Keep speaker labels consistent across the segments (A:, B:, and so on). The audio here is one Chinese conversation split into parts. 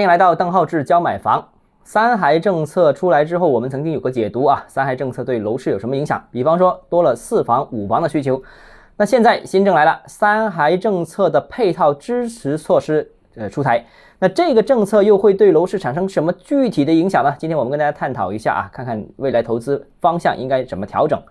A: 欢迎来到邓浩志教买房。三孩政策出来之后，我们曾经有个解读啊，三孩政策对楼市有什么影响？比方说多了四房、五房的需求。那现在新政来了，三孩政策的配套支持措施呃出台，那这个政策又会对楼市产生什么具体的影响呢？今天我们跟大家探讨一下啊，看看未来投资方向应该怎么调整。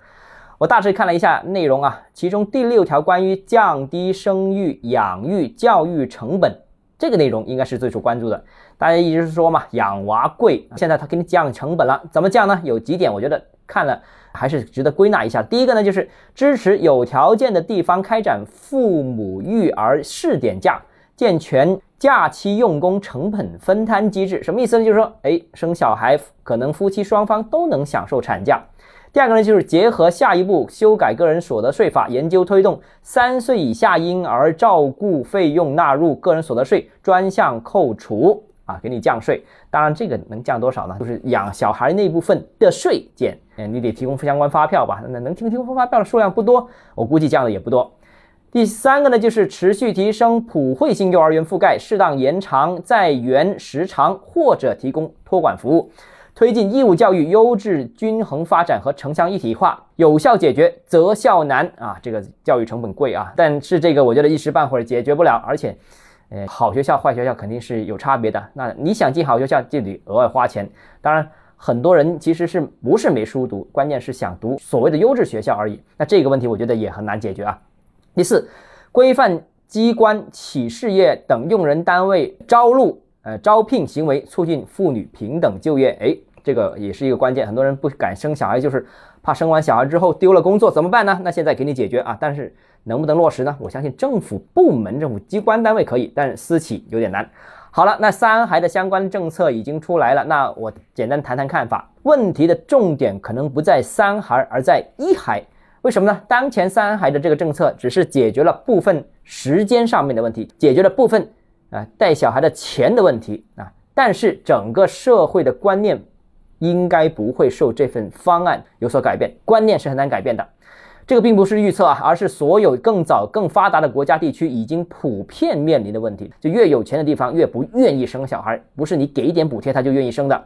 A: 我大致看了一下内容啊，其中第六条关于降低生育、养育、教育成本这个内容应该是最受关注的。大家一直是说嘛，养娃贵，现在他给你降成本了，怎么降呢？有几点，我觉得看了还是值得归纳一下。第一个呢，就是支持有条件的地方开展父母育儿试点假，健全假期用工成本分摊机制。什么意思呢？就是说，哎，生小孩可能夫妻双方都能享受产假。第二个呢，就是结合下一步修改个人所得税法，研究推动三岁以下婴儿照顾费用纳入个人所得税专项扣除啊，给你降税。当然，这个能降多少呢？就是养小孩那部分的税减，嗯，你得提供相关发票吧？那能提供发票的数量不多，我估计降的也不多。第三个呢，就是持续提升普惠性幼儿园覆盖，适当延长在园时长或者提供托管服务。推进义务教育优质均衡发展和城乡一体化，有效解决择校难啊！这个教育成本贵啊，但是这个我觉得一时半会儿解决不了，而且，呃，好学校坏学校肯定是有差别的。那你想进好学校就得额外花钱。当然，很多人其实是不是没书读，关键是想读所谓的优质学校而已。那这个问题我觉得也很难解决啊。第四，规范机关企事业等用人单位招录呃招聘行为，促进妇女平等就业。哎。这个也是一个关键，很多人不敢生小孩，就是怕生完小孩之后丢了工作，怎么办呢？那现在给你解决啊，但是能不能落实呢？我相信政府部门、政府机关单位可以，但是私企有点难。好了，那三孩的相关政策已经出来了，那我简单谈谈看法。问题的重点可能不在三孩，而在一孩。为什么呢？当前三孩的这个政策只是解决了部分时间上面的问题，解决了部分啊带小孩的钱的问题啊，但是整个社会的观念。应该不会受这份方案有所改变，观念是很难改变的。这个并不是预测啊，而是所有更早、更发达的国家地区已经普遍面临的问题。就越有钱的地方越不愿意生小孩，不是你给一点补贴他就愿意生的。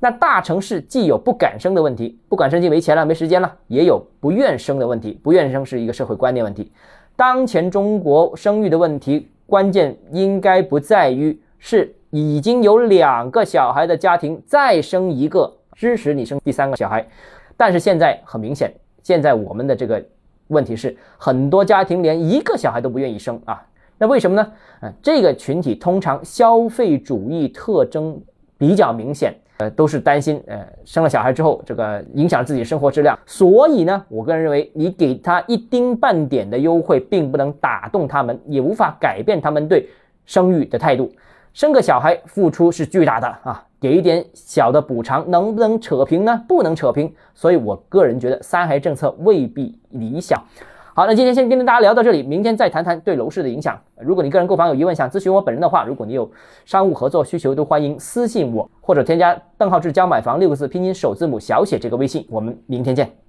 A: 那大城市既有不敢生的问题，不敢生就没钱了、没时间了，也有不愿生的问题。不愿生是一个社会观念问题。当前中国生育的问题，关键应该不在于是。已经有两个小孩的家庭再生一个，支持你生第三个小孩，但是现在很明显，现在我们的这个问题是，很多家庭连一个小孩都不愿意生啊，那为什么呢？啊，这个群体通常消费主义特征比较明显，呃，都是担心，呃，生了小孩之后这个影响自己生活质量，所以呢，我个人认为，你给他一丁半点的优惠，并不能打动他们，也无法改变他们对生育的态度。生个小孩付出是巨大的啊，给一点小的补偿能不能扯平呢？不能扯平，所以我个人觉得三孩政策未必理想。好，那今天先跟大家聊到这里，明天再谈谈对楼市的影响。如果你个人购房有疑问，想咨询我本人的话，如果你有商务合作需求，都欢迎私信我或者添加“邓浩志教买房”六个字拼音首字母小写这个微信。我们明天见。